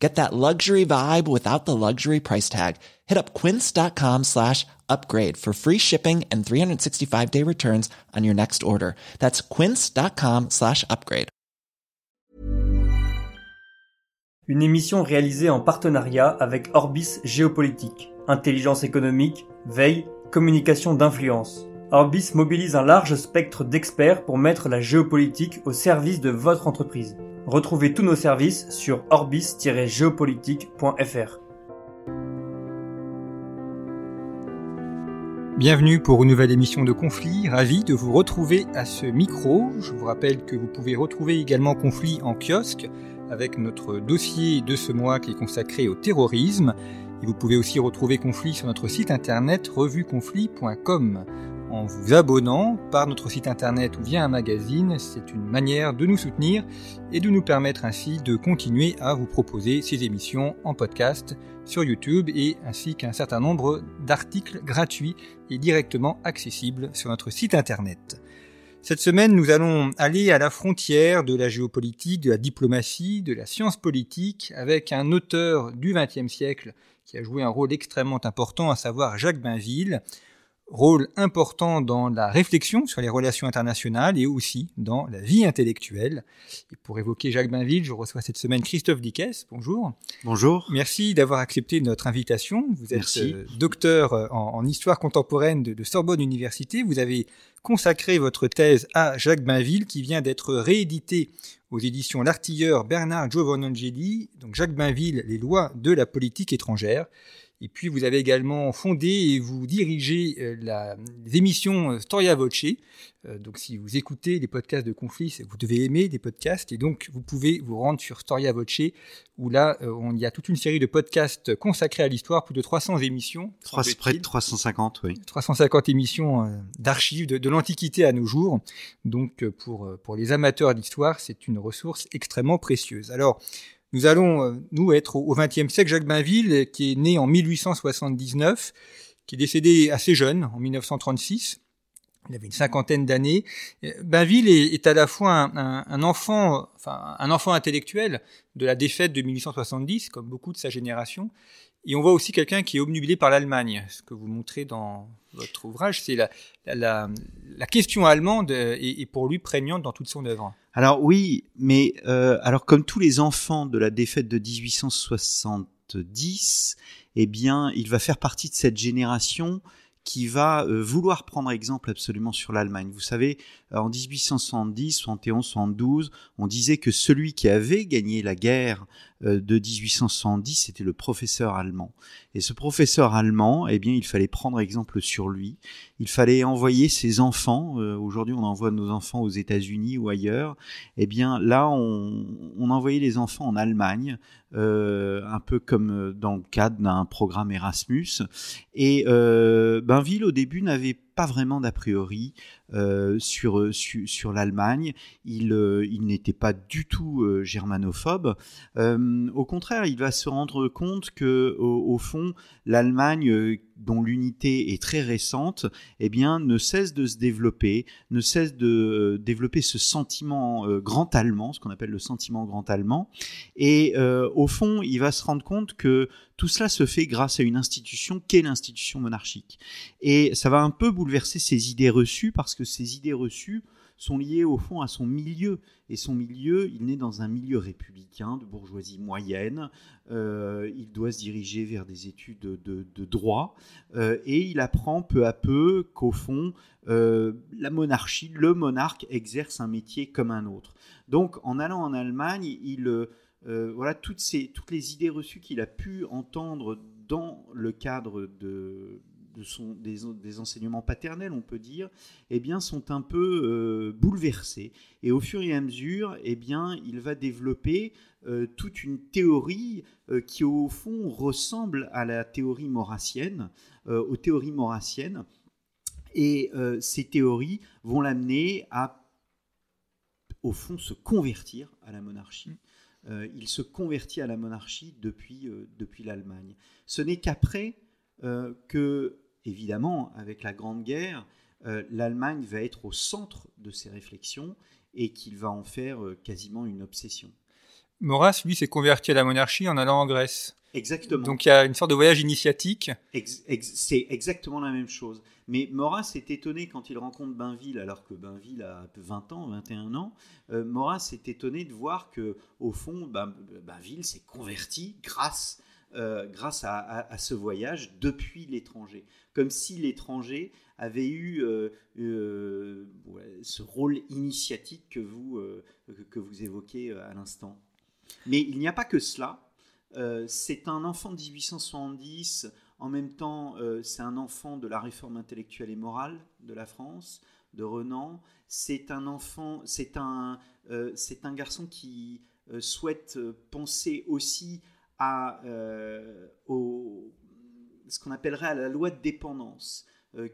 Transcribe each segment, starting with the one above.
Get that luxury vibe without the luxury price tag. Hit up quince.com slash upgrade for free shipping and 365 day returns on your next order. That's quince.com slash upgrade. Une émission réalisée en partenariat avec Orbis Géopolitique. Intelligence économique, veille, communication d'influence. Orbis mobilise un large spectre d'experts pour mettre la géopolitique au service de votre entreprise. Retrouvez tous nos services sur orbis-géopolitique.fr. Bienvenue pour une nouvelle émission de Conflit, ravi de vous retrouver à ce micro. Je vous rappelle que vous pouvez retrouver également Conflit en kiosque avec notre dossier de ce mois qui est consacré au terrorisme. Et vous pouvez aussi retrouver Conflit sur notre site internet revueconflit.com en vous abonnant par notre site internet ou via un magazine. C'est une manière de nous soutenir et de nous permettre ainsi de continuer à vous proposer ces émissions en podcast sur YouTube et ainsi qu'un certain nombre d'articles gratuits et directement accessibles sur notre site internet. Cette semaine, nous allons aller à la frontière de la géopolitique, de la diplomatie, de la science politique, avec un auteur du XXe siècle qui a joué un rôle extrêmement important, à savoir Jacques Bainville, rôle important dans la réflexion sur les relations internationales et aussi dans la vie intellectuelle. Et pour évoquer Jacques Bainville, je reçois cette semaine Christophe Dickès. Bonjour. Bonjour. Merci d'avoir accepté notre invitation. Vous êtes euh, docteur euh, en, histoire contemporaine de, Sorbonne Université. Vous avez consacré votre thèse à Jacques Bainville qui vient d'être réédité aux éditions L'Artilleur Bernard Giovannangeli, donc Jacques Bainville, Les lois de la politique étrangère. Et puis vous avez également fondé et vous dirigez euh, la, les émissions euh, Storia Voce. Euh, donc si vous écoutez les podcasts de conflit, vous devez aimer les podcasts et donc vous pouvez vous rendre sur Storia Voce où là on, il y a toute une série de podcasts consacrés à l'histoire, plus de 300 émissions. près de 350, oui. 350 émissions d'archives de, de l'Antiquité à nos jours. Donc pour, pour les amateurs d'histoire, c'est une ressource extrêmement précieuse. Alors nous allons, euh, nous, être au XXe siècle. Jacques Bainville, qui est né en 1879, qui est décédé assez jeune, en 1936. Il avait une cinquantaine d'années. Bainville est, à la fois un, enfant, enfin un enfant intellectuel de la défaite de 1870, comme beaucoup de sa génération, et on voit aussi quelqu'un qui est obnubilé par l'Allemagne. Ce que vous montrez dans votre ouvrage, c'est la, la, la, question allemande est, pour lui prégnante dans toute son œuvre. Alors oui, mais euh, alors comme tous les enfants de la défaite de 1870, eh bien, il va faire partie de cette génération qui va euh, vouloir prendre exemple absolument sur l'Allemagne. Vous savez, en 1870, 71, 72, on disait que celui qui avait gagné la guerre euh, de 1870, c'était le professeur allemand. Et ce professeur allemand, eh bien, il fallait prendre exemple sur lui. Il fallait envoyer ses enfants. Euh, aujourd'hui, on envoie nos enfants aux États-Unis ou ailleurs. Eh bien, là, on, on envoyait les enfants en Allemagne, euh, un peu comme dans le cadre d'un programme Erasmus. Et euh, Bainville, au début, n'avait vraiment d'a priori euh, sur, sur, l'Allemagne. Il, euh, il n'était pas du tout euh, germanophobe. au contraire, il va se rendre compte que au, fond, l'Allemagne, dont l'unité est très récente, eh bien, ne cesse de se développer, ne cesse de développer ce sentiment grand allemand, ce qu'on appelle le sentiment grand allemand. Et au fond, il va se rendre compte que tout cela se fait grâce à une institution qu'est l'institution monarchique. Et ça va un peu bouleverser ses idées reçues parce que que ces idées reçues sont liées au fond à son milieu. Et son milieu, il naît dans un milieu républicain, de bourgeoisie moyenne. Euh, il doit se diriger vers des études de, droit. Euh, et il apprend peu à peu qu'au fond, euh, la monarchie, le monarque exerce un métier comme un autre. Donc en allant en Allemagne, il, voilà, toutes, ces, toutes les idées reçues qu'il a pu entendre dans le cadre de, de son, des, enseignements paternels, on peut dire, eh bien, sont un peu euh, bouleversés. Et au fur et à mesure, eh bien, il va développer euh, toute une théorie euh, qui, au fond, ressemble à la théorie maurassienne, aux théories maurassiennes. Et ces théories vont l'amener à au fond, se convertir à la monarchie. Il se convertit à la monarchie depuis, depuis l'Allemagne. Ce n'est qu'après euh, que, évidemment, avec la Grande Guerre, l'Allemagne va être au centre de ses réflexions et qu'il va en faire quasiment une obsession. Maurras, lui, s'est converti à la monarchie en allant en Grèce. Exactement. Donc il y a une sorte de voyage initiatique. c'est exactement la même chose. Mais Maurras est étonné quand il rencontre Bainville, alors que Bainville a 20 ans, 21 ans. Euh, Maurras est étonné de voir que, au fond, Bainville s'est converti grâce, euh, grâce à, ce voyage depuis l'étranger. Comme si l'étranger avait eu euh, euh, ce rôle initiatique que vous, que vous évoquez à l'instant. Mais il n'y a pas que cela. C'est un enfant de 1870, en même temps c'est un enfant de la réforme intellectuelle et morale de la France, de Renan. C'est un enfant, c'est un, c'est un garçon qui souhaite penser aussi à au, ce qu'on appellerait à la loi de dépendance,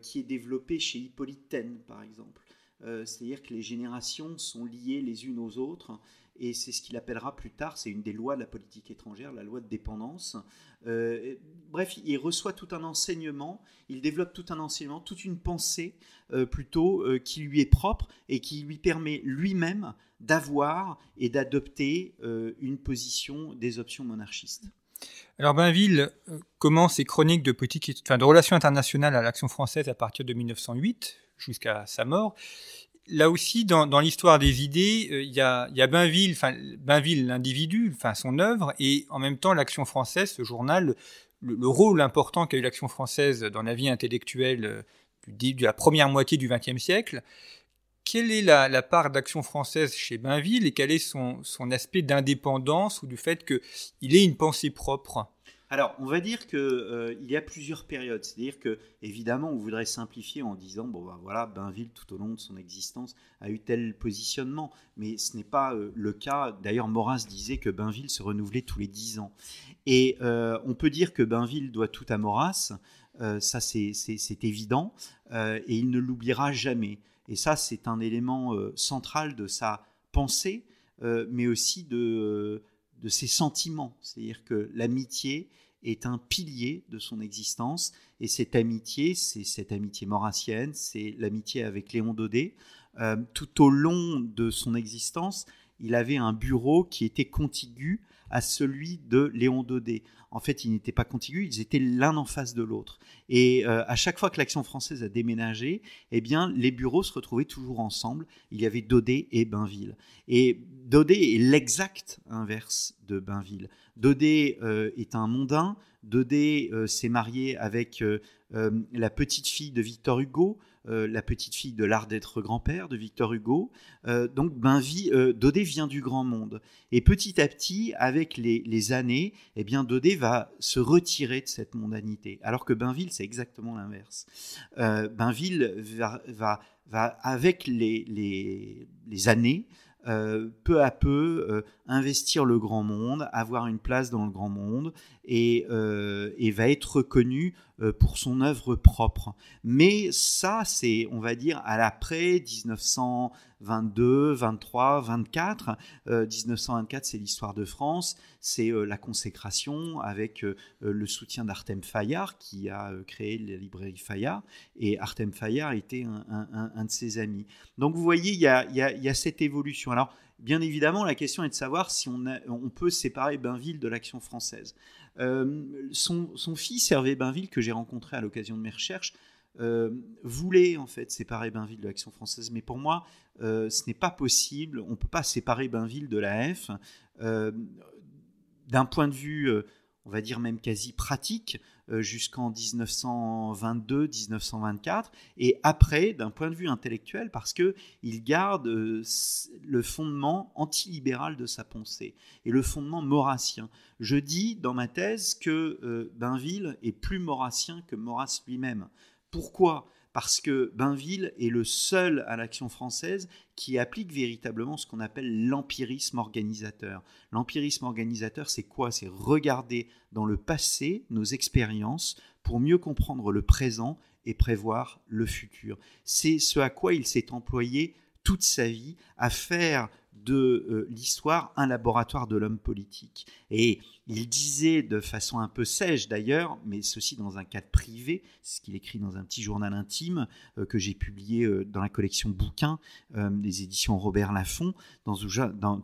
qui est développée chez Hippolyte Taine, par exemple. C'est-à-dire que les générations sont liées les unes aux autres et c'est ce qu'il appellera plus tard, c'est une des lois de la politique étrangère, la loi de dépendance. Euh, bref, il reçoit tout un enseignement, il développe tout un enseignement, toute une pensée euh, plutôt euh, qui lui est propre et qui lui permet lui-même d'avoir et d'adopter une position des options monarchistes. Alors Bainville commence ses chroniques de, politique, enfin, de relations internationales à l'action française à partir de 1908 jusqu'à sa mort là aussi, dans, l'histoire des idées, euh, il y, a, y, a, Bainville, enfin Bainville, l'individu, enfin son œuvre, et en même temps l'Action française, ce journal, le, rôle important qu'a eu l'Action française dans la vie intellectuelle euh, du, de la première moitié du XXe siècle. Quelle est la, part d'Action française chez Bainville et quel est son, son aspect d'indépendance ou du fait qu'il ait une pensée propre? Alors, on va dire qu'il euh, y a plusieurs périodes. C'est-à-dire que, évidemment, on voudrait simplifier en disant, bon, ben voilà, Bainville, tout au long de son existence, a eu tel positionnement. Mais ce n'est pas euh, le cas. D'ailleurs, Maurras disait que Bainville se renouvelait tous les dix ans. Et euh, on peut dire que Bainville doit tout à Maurras. ça, c'est évident. et il ne l'oubliera jamais. Et ça, c'est un élément central de sa pensée, mais aussi de de ses sentiments. C'est-à-dire que l'amitié est un pilier de son existence. Et cette amitié, c'est cette amitié maurassienne, c'est l'amitié avec Léon Daudet. Euh, tout au long de son existence, il avait un bureau qui était contigu à celui de Léon Daudet. En fait, ils n'étaient pas contigus, ils étaient l'un en face de l'autre. Et euh, à chaque fois que l'Action française a déménagé, eh bien, les bureaux se retrouvaient toujours ensemble. Il y avait Daudet et Bainville. Et Daudet est l'exact inverse de Bainville. Daudet euh, est un mondain. Daudet euh, s'est marié avec la petite fille de Victor Hugo. Euh, la petite fille de l'art d'être grand-père de Victor Hugo. Euh, donc Bainville, euh, Daudet vient du grand monde. Et petit à petit, avec les, années, eh bien Daudet va se retirer de cette mondanité. Alors que Bainville, c'est exactement l'inverse. Bainville va, avec les, les années, peu à peu investir le grand monde, avoir une place dans le grand monde et, euh, va être reconnu pour son œuvre propre. Mais ça, c'est, on va dire, à l'après 1922, 23, 24. 1924, c'est l'histoire de France, c'est la consécration avec le soutien d'Artem Fayard qui a créé la librairie Fayard et Artem Fayard était un, de ses amis. Donc vous voyez, il y a, y a cette évolution. Alors, bien évidemment, la question est de savoir si on, on peut séparer Bainville de l'action française. Euh, son, fils, Hervé Bainville, que j'ai rencontré à l'occasion de mes recherches, euh, voulait en fait séparer Bainville de l'action française. Mais pour moi, euh, ce n'est pas possible. On ne peut pas séparer Bainville de la F. D'un point de vue, on va dire même quasi pratique, jusqu'en 1922-1924, et après, d'un point de vue intellectuel, parce que il garde euh, le fondement antilibéral de sa pensée et le fondement maurassien. Je dis dans ma thèse que euh, Bainville est plus maurassien que Maurras lui-même. Pourquoi? Parce que Bainville est le seul à l'action française qui applique véritablement ce qu'on appelle l'empirisme organisateur. L'empirisme organisateur, c'est quoi? C'est regarder dans le passé nos expériences pour mieux comprendre le présent et prévoir le futur. C'est ce à quoi il s'est employé toute sa vie à faire de euh, l'histoire un laboratoire de l'homme politique. Et il disait de façon un peu sèche d'ailleurs, mais ceci dans un cadre privé, c'est ce qu'il écrit dans un petit journal intime euh, que j'ai publié euh, dans la collection bouquins des éditions Robert Laffont.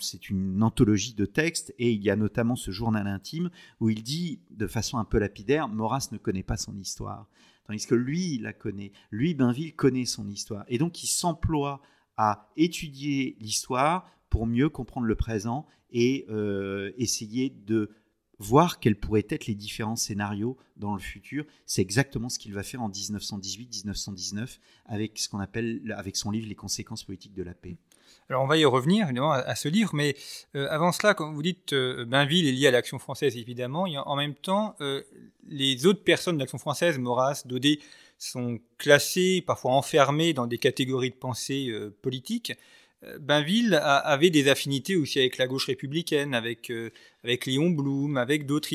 C'est une anthologie de textes et il y a notamment ce journal intime où il dit de façon un peu lapidaire, Maurras ne connaît pas son histoire. Tandis que lui, il la connaît. Lui, Bainville, connaît son histoire. Et donc, il s'emploie à étudier l'histoire pour mieux comprendre le présent et euh, essayer de voir quels pourraient être les différents scénarios dans le futur. C'est exactement ce qu'il va faire en 1918-1919 avec ce qu'on appelle, avec son livre Les conséquences politiques de la paix. Alors on va y revenir évidemment à, ce livre, mais euh, avant cela, quand vous dites euh, Bainville est lié à l'Action française évidemment, en même temps les autres personnes de l'Action française, Maurras, Daudet, sont classées, parfois enfermées dans des catégories de pensée politique. Bainville avait des affinités aussi avec la gauche républicaine, avec, euh, avec Léon Blum, avec d'autres.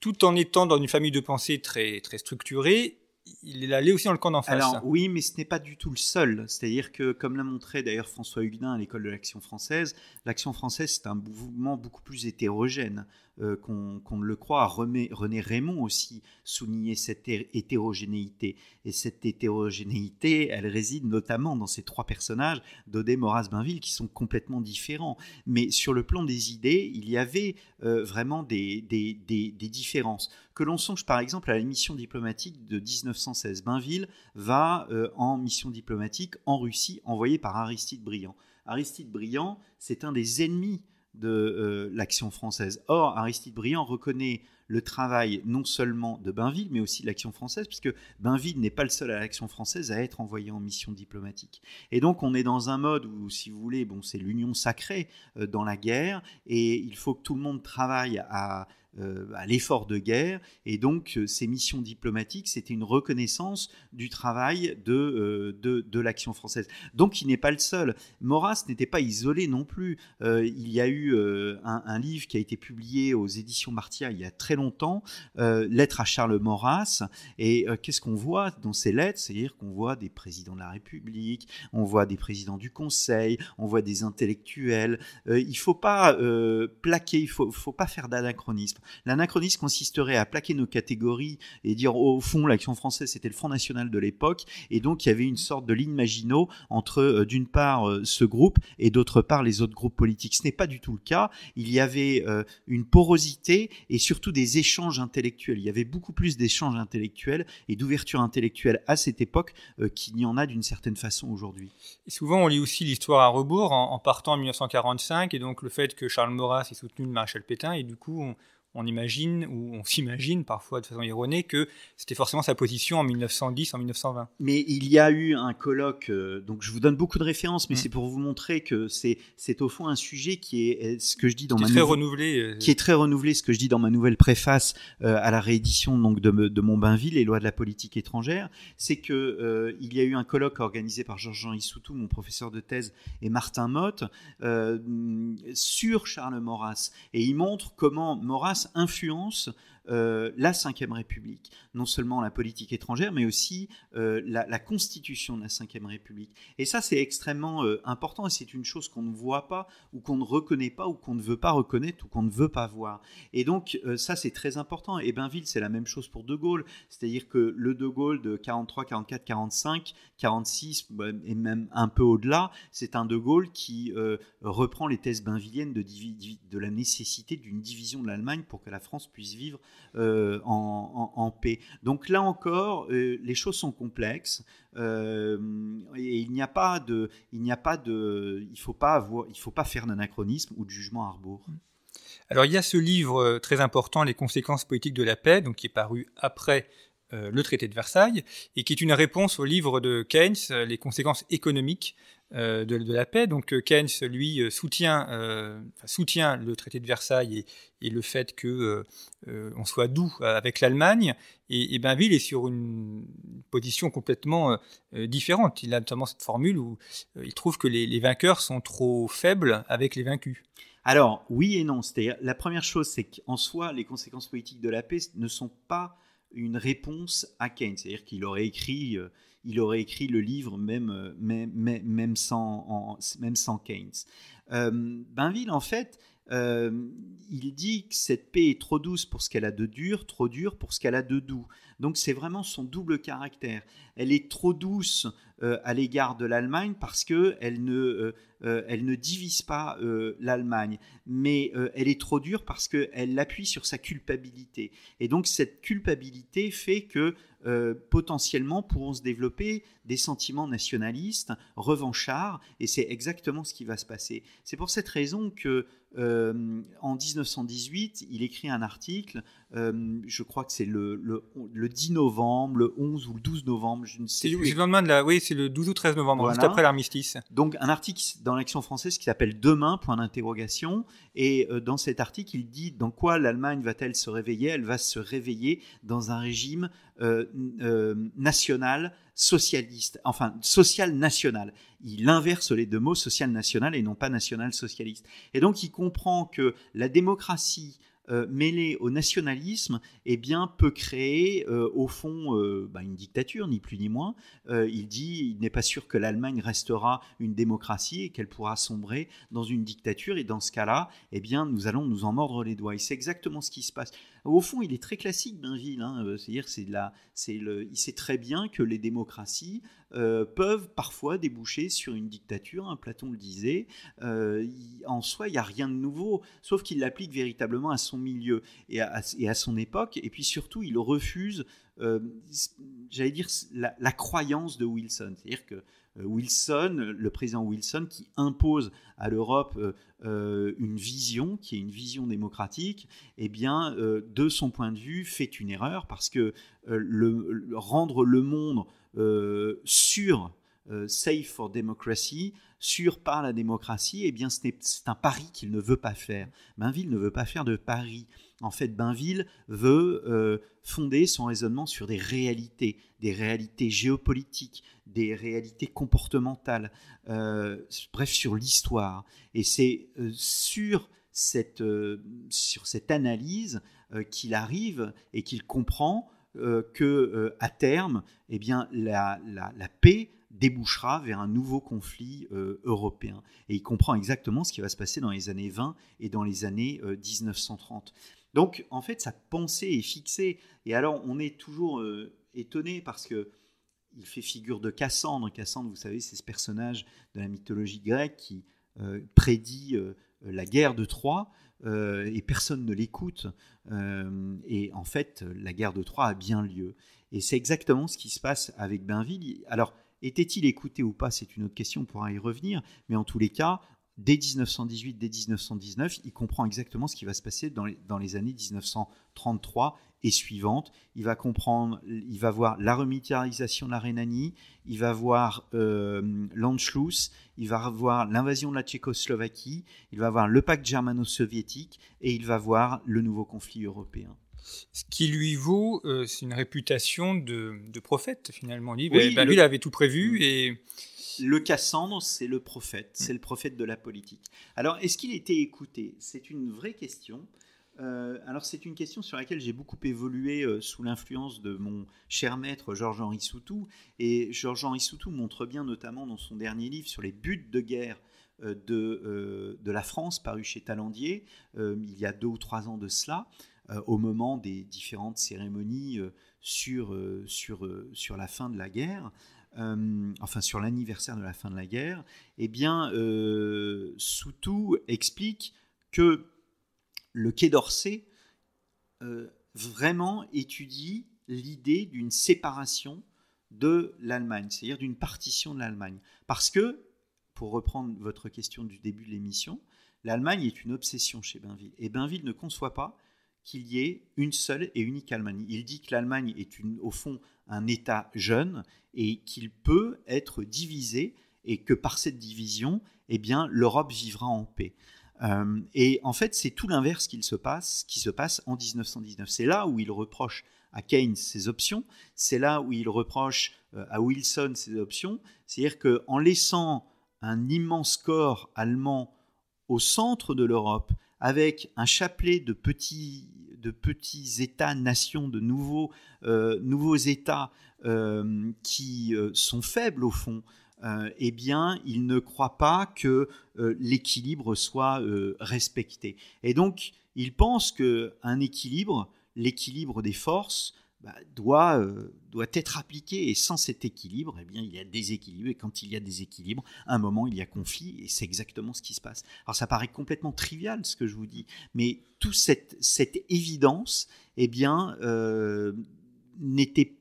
Tout en étant dans une famille de pensée très, très structurée, il allait aussi dans le camp d'en face. Alors oui, mais ce n'est pas du tout le seul. C'est-à-dire que, comme l'a montré d'ailleurs François Huguenin à l'école de l'Action française, l'Action française c'est un mouvement beaucoup plus hétérogène. Euh, qu'on ne le croit. René, Raymond aussi soulignait cette hétérogénéité. Et cette hétérogénéité, elle réside notamment dans ces trois personnages, Daudet, Maurras, Bainville, qui sont complètement différents. Mais sur le plan des idées, il y avait euh, vraiment des, différences. Que l'on songe par exemple à la mission diplomatique de 1916. Bainville va euh, en mission diplomatique en Russie, envoyé par Aristide Briand. Aristide Briand, c'est un des ennemis de euh, l'action française. Or, Aristide Briand reconnaît le travail non seulement de Bainville, mais aussi de l'action française, puisque Bainville n'est pas le seul à l'action française à être envoyé en mission diplomatique. Et donc, on est dans un mode où, si vous voulez, bon, c'est l'union sacrée euh, dans la guerre, et il faut que tout le monde travaille à à l'effort de guerre. Et donc, euh, ces missions diplomatiques, c'était une reconnaissance du travail de, euh, de, l'action française. Donc, il n'est pas le seul. Maurras n'était pas isolé non plus. il y a eu un, livre qui a été publié aux éditions Martia il y a très longtemps, Lettres à Charles Maurras. Et qu'est-ce qu'on voit dans ces lettres? C'est-à-dire qu'on voit des présidents de la République, on voit des présidents du Conseil, on voit des intellectuels. il ne faut pas plaquer, il ne faut, faut pas faire d'anachronisme. L'anachronisme consisterait à plaquer nos catégories et dire au fond l'action française c'était le Front National de l'époque et donc il y avait une sorte de ligne Maginot entre euh, d'une part euh, ce groupe et d'autre part les autres groupes politiques. Ce n'est pas du tout le cas. Il y avait euh, une porosité et surtout des échanges intellectuels. Il y avait beaucoup plus d'échanges intellectuels et d'ouverture intellectuelle à cette époque qu'il n'y en a d'une certaine façon aujourd'hui. Souvent on lit aussi l'histoire à rebours en, partant en 1945 et donc le fait que Charles Maurras ait soutenu le maréchal Pétain et du coup on, on imagine ou on s'imagine parfois de façon erronée que c'était forcément sa position en 1910, en 1920. Mais il y a eu un colloque, euh, donc je vous donne beaucoup de références, mais mm. c'est pour vous montrer que c'est au fond un sujet qui est ce que je dis dans qui ma est très renouvelé, euh, qui est très renouvelé, ce que je dis dans ma nouvelle préface euh, à la réédition donc de, de Montbainville, les lois de la politique étrangère, c'est que il y a eu un colloque organisé par Georges-Jean Issoutou, mon professeur de thèse, et Martin Motte sur Charles Maurras, et il montre comment Maurras influence euh, la Ve République, non seulement la politique étrangère, mais aussi euh, la, constitution de la Ve République. Et ça, c'est extrêmement euh, important et c'est une chose qu'on ne voit pas ou qu'on ne reconnaît pas ou qu'on ne veut pas reconnaître ou qu'on ne veut pas voir. Et donc, ça, c'est très important. Et Bainville, c'est la même chose pour De Gaulle. C'est-à-dire que le De Gaulle de 43, 44, 45, 46 et même un peu au-delà, c'est un De Gaulle qui reprend les thèses bainvilliennes de, de la nécessité d'une division de l'Allemagne pour que la France puisse vivre euh, en, paix. Donc là encore, euh, les choses sont complexes euh, et il n'y a pas de, il n'y faut pas faut pas faire d'anachronisme ou de jugement à rebours. Alors il y a ce livre très important, Les conséquences politiques de la paix, donc qui est paru après le traité de Versailles, et qui est une réponse au livre de Keynes, Les conséquences économiques euh, de, la paix. Donc euh, Keynes, lui, euh, soutient, soutient le traité de Versailles et, le fait que on soit doux avec l'Allemagne. Et, et, Bainville est sur une position complètement différente. Il a notamment cette formule où il trouve que les, vainqueurs sont trop faibles avec les vaincus. Alors oui et non. C'est-à-dire la première chose, c'est qu'en soi, les conséquences politiques de la paix ne sont pas une réponse à Keynes. C'est-à-dire qu'il aurait écrit il aurait écrit le livre même, même, même, sans, même sans Keynes. Bainville, en fait, il dit que cette paix est trop douce pour ce qu'elle a de dur, trop dure pour ce qu'elle a de doux. Donc c'est vraiment son double caractère. Elle est trop douce à l'égard de l'Allemagne parce qu'elle ne, euh, elle ne divise pas euh, l'Allemagne, mais euh, elle est trop dure parce qu'elle l'appuie sur sa culpabilité. Et donc cette culpabilité fait que potentiellement pourront se développer des sentiments nationalistes, revanchards, et c'est exactement ce qui va se passer. C'est pour cette raison que en 1918, il écrit un article, je crois que c'est le, le, 10 novembre, le 11 ou le 12 novembre, je ne sais plus. C'est le lendemain de la, oui, c'est le 12 ou 13 novembre, juste après l'armistice. Donc un article dans l'action française qui s'appelle Demain, point d'interrogation. Et euh, dans cet article, il dit dans quoi l'Allemagne va-t-elle se réveiller? Elle va se réveiller dans un régime euh, euh, national, socialiste, enfin social national. Il inverse les deux mots, social national et non pas national socialiste. Et donc il comprend que la démocratie euh, mêlé au nationalisme, eh bien, peut créer euh, au fond euh, bah, une dictature, ni plus ni moins. il dit il n'est pas sûr que l'Allemagne restera une démocratie et qu'elle pourra sombrer dans une dictature. Et dans ce cas-là, eh bien, nous allons nous en mordre les doigts. Et c'est exactement ce qui se passe. Au fond, il est très classique, Bainville. Hein, c'est-à-dire, c'est c'est le, il sait très bien que les démocraties peuvent parfois déboucher sur une dictature. Hein, Platon le disait. en soi, il n'y a rien de nouveau, sauf qu'il l'applique véritablement à son milieu et à, son époque. Et puis surtout, il refuse, euh, j'allais dire, la, croyance de Wilson. C'est-à-dire que euh, Wilson, le président Wilson, qui impose à l'Europe euh, une vision, qui est une vision démocratique, eh de son point de vue, fait une erreur parce que rendre le monde sûr safe for democracy, sûr par la démocratie, eh bien c'est un pari qu'il ne veut pas faire. Bainville ne veut pas faire de pari. En fait, Bainville veut euh, fonder son raisonnement sur des réalités, des réalités géopolitiques, des réalités comportementales, euh, bref, sur l'histoire. Et c'est euh, sur cette, sur cette analyse qu'il arrive et qu'il comprend que à terme, eh bien, la, la, la paix débouchera vers un nouveau conflit euh, européen. Et il comprend exactement ce qui va se passer dans les années 20 et dans les années 1930. Euh, Donc, en fait, sa pensée est fixée. Et alors, on est toujours euh, étonné parce que il fait figure de Cassandre. Cassandre, vous savez, c'est ce personnage de la mythologie grecque qui prédit la guerre de Troie. et personne ne l'écoute. et en fait, la guerre de Troie a bien lieu. Et c'est exactement ce qui se passe avec Bainville. Alors, était-il écouté ou pas? C'est une autre question, on pourra y revenir. Mais en tous les cas, dès 1918, dès 1919, il comprend exactement ce qui va se passer dans les, années 1933 et suivantes. Il va comprendre, il va voir la remilitarisation de la Rhénanie, il va voir euh, l'Anschluss, il va voir l'invasion de la Tchécoslovaquie, il va voir le pacte germano-soviétique et il va voir le nouveau conflit européen. Ce qui lui vaut, euh, c'est une réputation de, prophète finalement. Lui, ben, ben, lui, il avait tout prévu mm. et le Cassandre, c'est le prophète, mm. c'est le prophète de la politique. Alors, est-ce qu'il était écouté? C'est une vraie question. Euh, alors, c'est une question sur laquelle j'ai beaucoup évolué euh, sous l'influence de mon cher maître Georges-Henri Soutou. Et Georges-Henri Soutou montre bien, notamment dans son dernier livre sur les buts de guerre de, de la France, paru chez Talandier, il y a deux ou trois ans de cela, au moment des différentes cérémonies euh, sur, euh, sur, sur la fin de la guerre, enfin sur l'anniversaire de la fin de la guerre, eh bien, Soutou explique que le Quai d'Orsay vraiment étudie l'idée d'une séparation de l'Allemagne, c'est-à-dire d'une partition de l'Allemagne. Parce que, pour reprendre votre question du début de l'émission, l'Allemagne est une obsession chez Bainville. Et Bainville ne conçoit pas qu'il y ait une seule et unique Allemagne. Il dit que l'Allemagne est au fond un État jeune et qu'il peut être divisé et que par cette division, eh bien, l'Europe vivra en paix. Euh, et en fait, c'est tout l'inverse qui se passe, qui se passe en 1919. C'est là où il reproche à Keynes ses options, c'est là où il reproche euh, à Wilson ses options, c'est-à-dire qu'en laissant un immense corps allemand au centre de l'Europe, avec un chapelet de petits, de petits États-nations, de nouveaux, euh, États qui sont faibles au fond, eh bien, il ne croit pas que l'équilibre soit respecté. Et donc, il pense qu'un équilibre, l'équilibre des forces, bah, doit, euh, doit être appliqué. Et sans cet équilibre, eh bien, il y a déséquilibre. Et quand il y a déséquilibre, à un moment, il y a conflit. Et c'est exactement ce qui se passe. Alors, ça paraît complètement trivial, ce que je vous dis. Mais toute cette, cette évidence, eh bien, euh,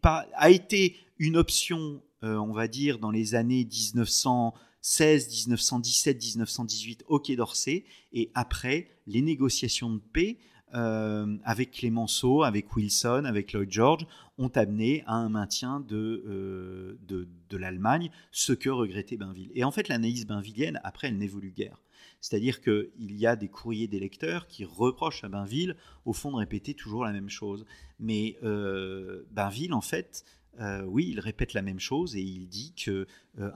pas, a été une option, euh, on va dire, dans les années 1916, 1917, 1918 au Quai d'Orsay. Et après, les négociations de paix euh, avec Clémenceau, avec Wilson, avec Lloyd George, ont amené à un maintien de, euh, de, l'Allemagne, ce que regrettait Bainville. Et en fait, l'analyse bainvillienne, après, elle n'évolue guère. C'est-à-dire qu'il y a des courriers des lecteurs qui reprochent à Bainville, au fond, de répéter toujours la même chose. Mais euh, Bainville, en fait, oui, il répète la même chose et il dit qu'à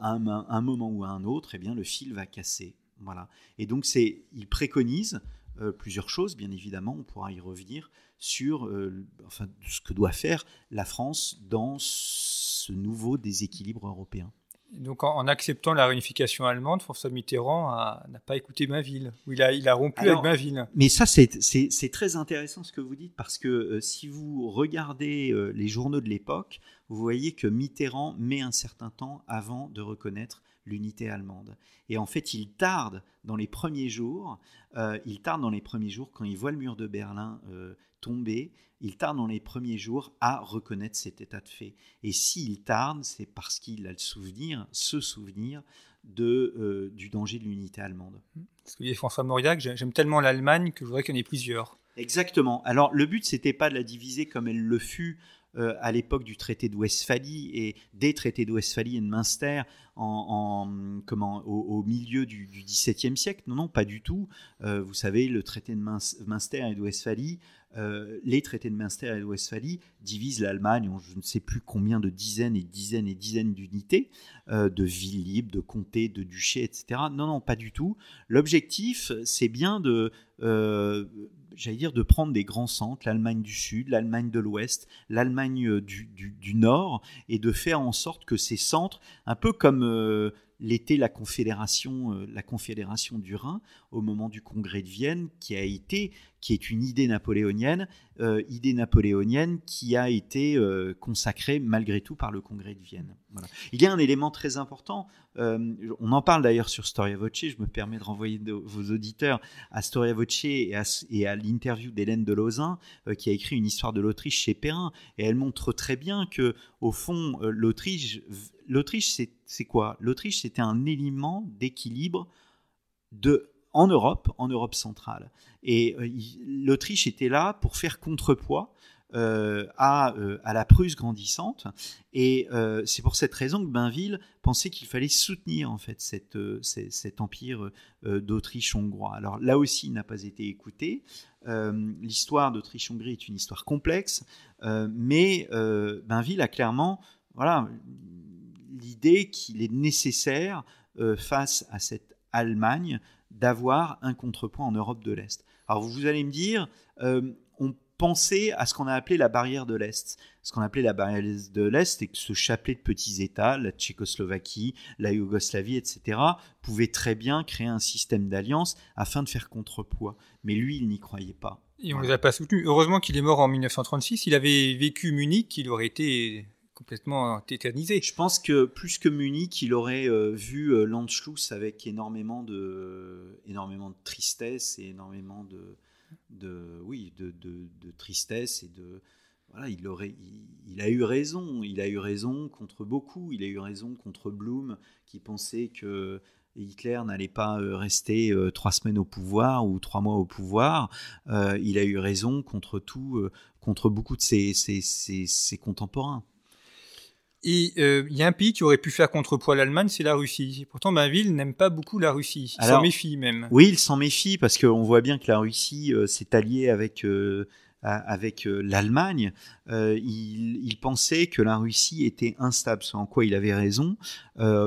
un, un, moment ou à un autre, eh bien, le fil va casser. Voilà. Et donc, c'est, il préconise euh, plusieurs choses, bien évidemment, on pourra y revenir, sur euh, enfin, ce que doit faire la France dans ce nouveau déséquilibre européen. Donc en, acceptant la réunification allemande, François Mitterrand n'a pas écouté Mainville, ou il a, il a rompu avec Mainville. Mais ça, c'est très intéressant ce que vous dites, parce que euh, si vous regardez les journaux de l'époque, vous voyez que Mitterrand met un certain temps avant de reconnaître l'unité allemande. Et en fait, il tarde dans les premiers jours, euh, il tarde dans les premiers jours quand il voit le mur de Berlin euh, tomber, il tarde dans les premiers jours à reconnaître cet état de fait. Et s'il tarde, c'est parce qu'il a le souvenir, ce souvenir de, euh, du danger de l'unité allemande. Parce que dit François Mauriac, j'aime tellement l'Allemagne que je voudrais qu'il y en ait plusieurs. Exactement. Alors le but, c'était pas de la diviser comme elle le fut euh, à l'époque du traité de Westphalie et des traités de Westphalie et de Münster en, comment, au, milieu du, XVIIe siècle. Non, non, pas du tout. Euh, vous savez, le traité de Münster et de Westphalie, euh, les traités de Münster et de Westphalie divisent l'Allemagne en je ne sais plus combien de dizaines et dizaines et dizaines d'unités, de villes libres, de comtés, de duchés, etc. Non, non, pas du tout. L'objectif, c'est bien de j'allais dire, de prendre des grands centres, l'Allemagne du Sud, l'Allemagne de l'Ouest, l'Allemagne euh, du, Nord, et de faire en sorte que ces centres, un peu comme euh, l'était la Confédération, euh, la Confédération du Rhin au moment du Congrès de Vienne, qui a été, qui est une idée napoléonienne, euh, idée napoléonienne qui a été euh, consacrée malgré tout par le Congrès de Vienne. Il y a un élément très important. on en parle d'ailleurs sur Storia Voce. Je me permets de renvoyer vos auditeurs à Storia Voce et à, l'interview d'Hélène de Lauzun, qui a écrit une histoire de l'Autriche chez Perrin, et elle montre très bien que au fond, l'Autriche l'Autriche, c'est quoi? L'Autriche, c'était un élément d'équilibre de en Europe, en Europe centrale. Et euh, l'Autriche était là pour faire contrepoids euh, à, euh, à, la Prusse grandissante. Et c'est pour cette raison que Bainville pensait qu'il fallait soutenir en fait cet empire d'Autriche hongrois. Alors là aussi, il n'a pas été écouté. L'histoire d'Autriche-Hongrie est une histoire complexe, mais Bainville a clairement l'idée qu'il est nécessaire, euh, face à cette Allemagne, d'avoir un contrepoint en Europe de l'Est. Alors vous allez me dire, euh, on pensait à ce qu'on a appelé la barrière de l'Est. Ce qu'on appelait la barrière de l'Est, c'est que ce chapelet de petits États, la Tchécoslovaquie, la Yougoslavie, etc., pouvait très bien créer un système d'alliance afin de faire contrepoids. Mais lui, il n'y croyait pas. Et on ne les a pas soutenus. Heureusement qu'il est mort en 1936. Il avait vécu Munich, il aurait été complètement éternisé. Je pense que plus que Munich, il aurait euh, vu euh, l'Anschluss avec énormément de, énormément de tristesse et énormément de, de oui, de, de, tristesse et de voilà, il aurait, il, a eu raison. Il a eu raison contre beaucoup. Il a eu raison contre Blum qui pensait que Hitler n'allait pas euh, rester trois semaines au pouvoir ou trois mois au pouvoir. il a eu raison contre tout, contre beaucoup de ses, ses, ses contemporains. Et euh, il y a un pays qui aurait pu faire contrepoids à l'Allemagne, c'est la Russie. Pourtant, Bainville n'aime pas beaucoup la Russie. Il s'en méfie même. Oui, il s'en méfie parce qu'on voit bien que la Russie euh, s'est alliée avec, euh, avec l'Allemagne. Il, il, pensait que la Russie était instable, en quoi il avait raison,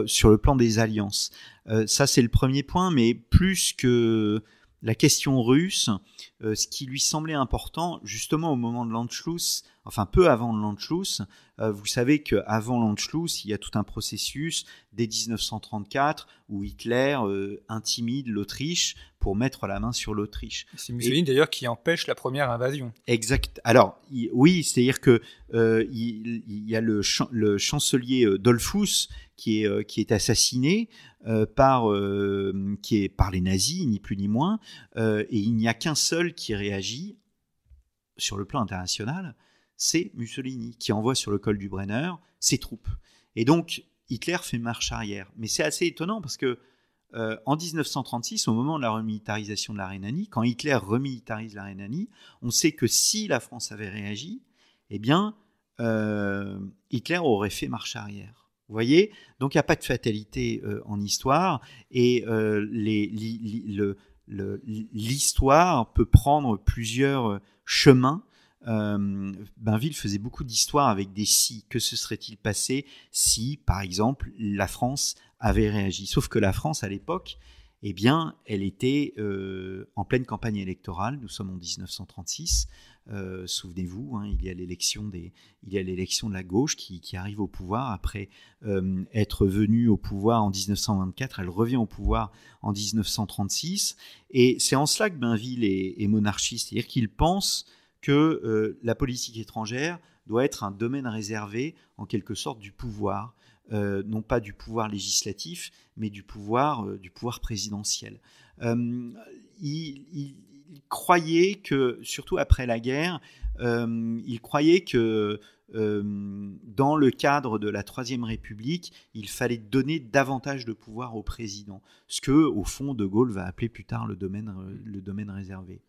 sur le plan des alliances. ça, c'est le premier point, mais plus que la question russe, ce qui lui semblait important, justement au moment de l'Anschluss, enfin peu avant l'Anschluss. Euh, vous savez qu'avant l'Anschluss, il y a tout un processus dès 1934 où Hitler euh, intimide l'Autriche pour mettre la main sur l'Autriche. C'est Mussolini d'ailleurs qui empêche la première invasion. Exact. Alors oui, c'est-à-dire que euh, il, y a le, le chancelier Dollfuss qui est, qui est assassiné par, qui est par les nazis, ni plus ni moins, et il n'y a qu'un seul qui réagit sur le plan international, c'est Mussolini qui envoie sur le col du Brenner ses troupes. Et donc Hitler fait marche arrière. Mais c'est assez étonnant parce que euh, en 1936, au moment de la remilitarisation de la Rhénanie, quand Hitler remilitarise la Rhénanie, on sait que si la France avait réagi, eh bien, euh, Hitler aurait fait marche arrière. Vous voyez? Donc il n'y a pas de fatalité euh, en histoire et l'histoire peut prendre plusieurs chemins euh, Bainville faisait beaucoup d'histoires avec des si. Que se serait-il passé si, par exemple, la France avait réagi? Sauf que la France, à l'époque, eh bien, elle était euh, en pleine campagne électorale. Nous sommes en 1936. Euh, souvenez-vous, hein, il y a l'élection des, il y a l'élection de la gauche qui, arrive au pouvoir après être venue au pouvoir en 1924. Elle revient au pouvoir en 1936, et c'est en cela que Bainville est, est monarchiste, c'est-à-dire qu'il pense que euh, la politique étrangère doit être un domaine réservé, en quelque sorte, du pouvoir, euh, non pas du pouvoir législatif, mais du pouvoir, euh, du pouvoir présidentiel. Il, croyait que, surtout après la guerre, il croyait que dans le cadre de la Troisième République, il fallait donner davantage de pouvoir au président, ce que, au fond, De Gaulle va appeler plus tard le domaine, le domaine réservé.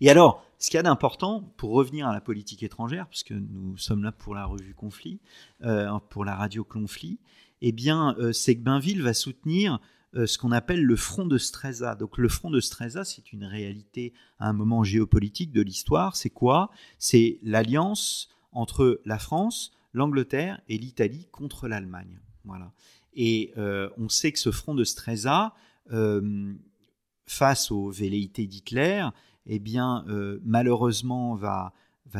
Et alors, ce qu'il y a d'important, pour revenir à la politique étrangère, puisque nous sommes là pour la revue Conflit, euh, pour la radio Conflit, eh bien, euh, c'est que Bainville va soutenir euh, ce qu'on appelle le front de Stresa. Donc, le front de Stresa, c'est une réalité à un moment géopolitique de l'histoire. C'est quoi? C'est l'alliance entre la France, l'Angleterre et l'Italie contre l'Allemagne. Voilà. Et on sait que ce front de Stresa, face aux velléités d'Hitler, eh bien, euh, malheureusement, va,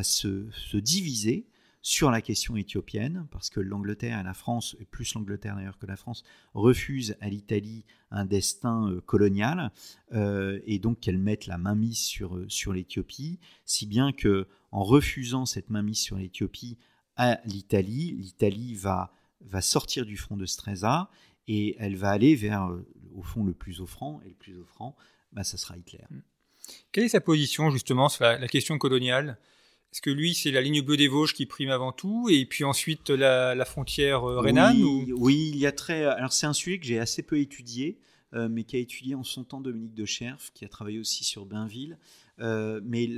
se, diviser sur la question éthiopienne, parce que l'Angleterre et la France, et plus l'Angleterre d'ailleurs que la France, refusent à l'Italie un destin euh, colonial, euh, et donc qu'elle mette la mainmise sur, sur l'Éthiopie, si bien que en refusant cette mainmise sur l'Éthiopie à l'Italie, l'Italie va, va sortir du front de Stresa, et elle va aller vers, au fond, le plus offrant, et le plus offrant, bah, ça sera Hitler. Mm. Quelle est sa position justement sur la, question coloniale? Est-ce que lui, c'est la ligne bleue des Vosges qui prime avant tout, et puis ensuite la, frontière euh, rhénane oui, il y a très. Alors c'est un sujet que j'ai assez peu étudié, euh, mais qui a étudié en son temps Dominique de Scherf, qui a travaillé aussi sur Bainville. Euh, mais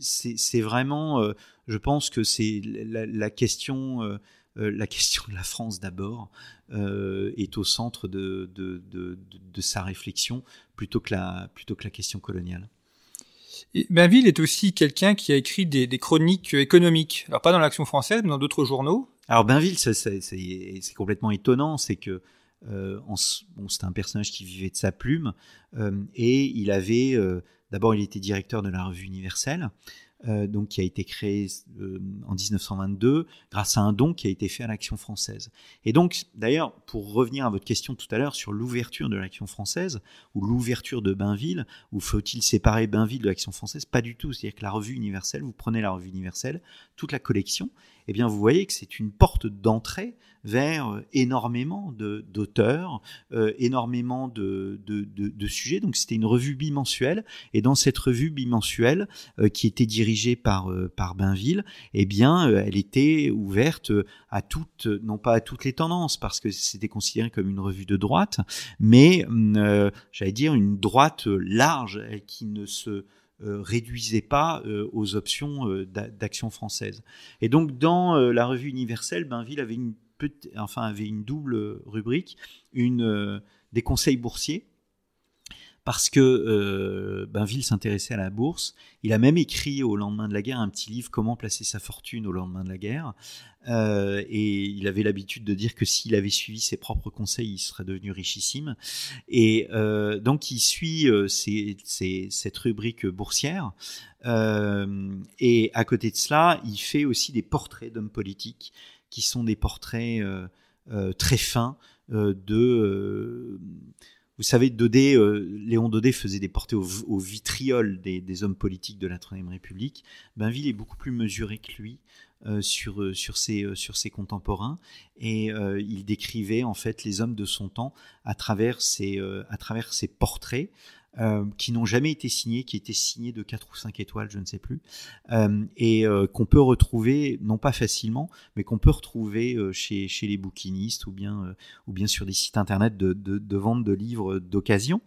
c'est vraiment, je pense que c'est la, question. la question de la France d'abord est au centre de, de, de, sa réflexion plutôt que la, plutôt que la question coloniale. Bainville est aussi quelqu'un qui a écrit des, chroniques économiques. Alors pas dans l'Action française, mais dans d'autres journaux. Alors Bainville, c'est complètement étonnant, c'est que euh, un personnage qui vivait de sa plume euh, et il avait euh, d'abord il était directeur de la revue universelle euh, donc qui a été créé euh, en 1922 grâce à un don qui a été fait à l'Action française. Et donc, d'ailleurs, pour revenir à votre question tout à l'heure sur l'ouverture de l'Action française ou l'ouverture de Bainville, ou faut-il séparer Bainville de l'Action française? Pas du tout. C'est-à-dire que la revue universelle, vous prenez la revue universelle, toute la collection, eh bien, vous voyez que c'est une porte d'entrée vers euh, énormément d'auteurs, euh, énormément de, de, de, sujets. Donc c'était une revue bimensuelle, et dans cette revue bimensuelle euh, qui était dirigée par, par Bainville, eh bien, elle était ouverte à toutes, non pas à toutes les tendances, parce que c'était considéré comme une revue de droite, mais j'allais dire une droite large qui ne se réduisait pas aux options d'action française. Et donc dans la revue universelle, Bainville avait une enfin avait une double rubrique, une euh, des conseils boursiers parce que euh, Bainville s'intéressait à la bourse. Il a même écrit au lendemain de la guerre un petit livre Comment placer sa fortune au lendemain de la guerre. Euh, et il avait l'habitude de dire que s'il avait suivi ses propres conseils, il serait devenu richissime. Et euh, donc il suit euh, cette rubrique boursière. Euh, et à côté de cela, il fait aussi des portraits d'hommes politiques qui sont des portraits très fins de vous savez, euh, Léon Dodé faisait des portées au, vitriol des, hommes politiques de la Troisième République. Bainville est beaucoup plus mesuré que lui euh, sur, euh, sur, ses, contemporains et il décrivait en fait les hommes de son temps travers ses, à travers ses portraits. Euh, qui n'ont jamais été signés, qui étaient signés de 4 ou 5 étoiles, je ne sais plus, euh, et euh, qu'on peut retrouver, non pas facilement, mais qu'on peut retrouver chez, chez les bouquinistes ou bien, ou bien sur des sites internet de, de, de vente de livres d'occasion.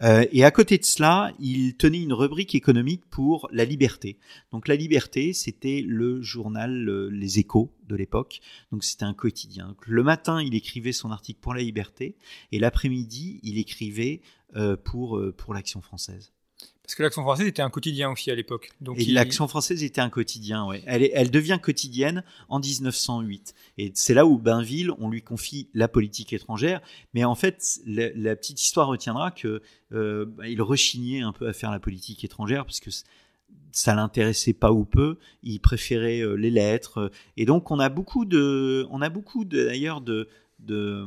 et à côté de cela, il tenait une rubrique économique pour la liberté. Donc la liberté, c'était le journal Les Échos de l'époque. Donc c'était un quotidien. le matin, il écrivait son article pour la liberté et l'après-midi, il écrivait euh, pour, euh, pour l'Action française. Parce que l'Action française était un quotidien aussi à l'époque. Donc et l'Action française était un quotidien, ouais. Elle, elle devient quotidienne en 1908. Et c'est là où Bainville, on lui confie la politique étrangère. Mais en fait, la, petite histoire retiendra que euh, bah, il rechignait un peu à faire la politique étrangère parce que ça l'intéressait pas ou peu. Il préférait les lettres. Et donc, on a beaucoup de, on a beaucoup d'ailleurs de, de,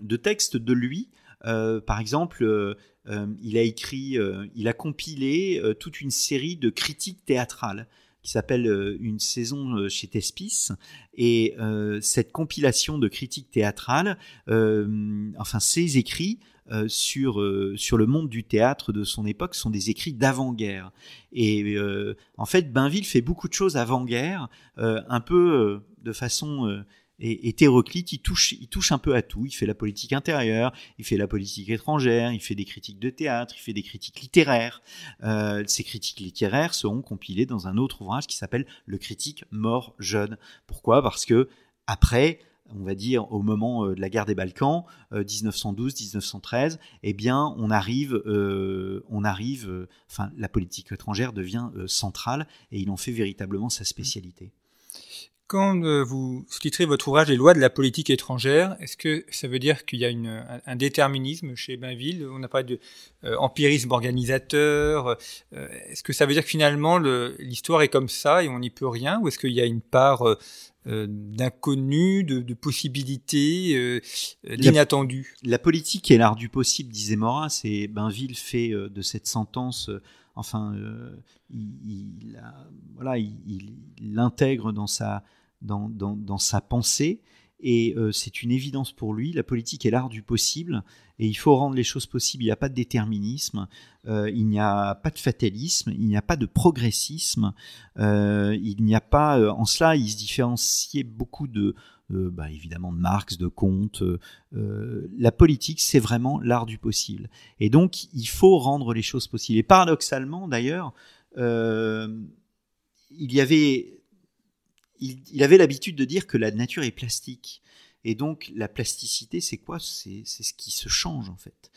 de textes de lui euh, par exemple, euh, euh, il a écrit, il a compilé toute une série de critiques théâtrales qui s'appelle Une saison chez Tespis. Et cette compilation de critiques théâtrales, enfin ces écrits, sur, sur le monde du théâtre de son époque sont des écrits d'avant-guerre. Et en fait, Bainville fait beaucoup de choses avant-guerre, un peu de façon et hétéroclite, il touche, il touche un peu à tout. Il fait la politique intérieure, il fait la politique étrangère, il fait des critiques de théâtre, il fait des critiques littéraires. Euh, ces critiques littéraires seront compilées dans un autre ouvrage qui s'appelle Le critique mort jeune. Pourquoi? Parce que après, on va dire au moment euh, de la guerre des Balkans, 1912-1913, euh, eh bien, on arrive, on arrive, la politique étrangère devient centrale et il en fait véritablement sa spécialité. Quand euh, vous titrez votre ouvrage Les lois de la politique étrangère, est-ce que ça veut dire qu'il y a une, un, déterminisme chez Bainville? On n'a pas de euh, empirisme organisateur. Euh, est-ce que ça veut dire que finalement l'histoire est comme ça et on n'y peut rien? Ou est-ce qu'il y a une part d'inconnu, de, de possibilités, d'inattendu? La, politique est l'art du possible, disait Maurras, et Bainville fait de cette sentence enfin, il, voilà, il, l'intègre dans sa, dans, dans, sa pensée. Et euh, c'est une évidence pour lui. La politique est l'art du possible et il faut rendre les choses possibles. Il n'y a pas de déterminisme, euh, il n'y a pas de fatalisme, il n'y a pas de progressisme. Euh, il n'y a pas, en cela, il se différenciait beaucoup de, bah, évidemment, de Marx, de Comte. la politique, c'est vraiment l'art du possible. Et donc, il faut rendre les choses possibles. Et paradoxalement, d'ailleurs, il y avait il, avait l'habitude de dire que la nature est plastique. Et donc la plasticité, c'est quoi? C'est, ce qui se change en fait.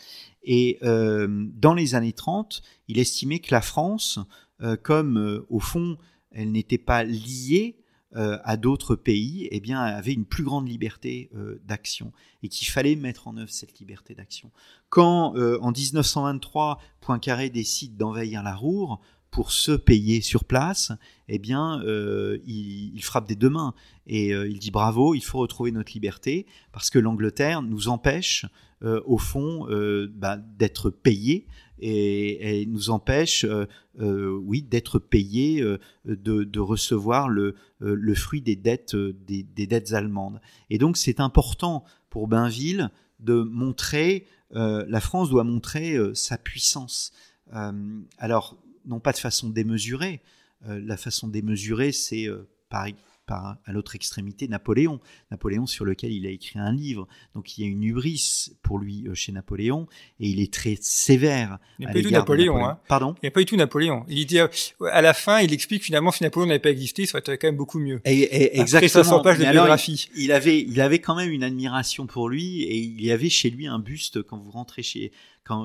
Et euh, dans les années 30, il estimait que la France, euh, comme euh, au fond, elle n'était pas liée à d'autres pays, eh bien, avait une plus grande liberté d'action et qu'il fallait mettre en œuvre cette liberté d'action. Quand en 1923, Poincaré décide d'envahir la Roure, pour se payer sur place, eh bien, euh, il, frappe des deux mains et euh, il dit bravo, il faut retrouver notre liberté parce que l'Angleterre nous empêche, euh, au fond, bah, d'être payés et, nous empêche, oui, d'être payés, de, recevoir le, fruit des dettes, des, dettes allemandes. Et donc, c'est important pour Bainville de montrer, la France doit montrer sa puissance. alors, non pas de façon démesurée. Euh, la façon démesurée, c'est euh, par, à l'autre extrémité Napoléon. Napoléon sur lequel il a écrit un livre. Donc il y a une hubris pour lui euh, chez Napoléon et il est très sévère. Il n'y a pas du tout Napoléon. Hein. Pardon? Il n'y a pas du tout Napoléon. Il dit à la fin, il explique finalement si Napoléon n'avait pas existé, ça aurait été quand même beaucoup mieux. Et, exactement. pages de biographie. il, il, avait, il avait quand même une admiration pour lui et il y avait chez lui un buste quand vous rentrez chez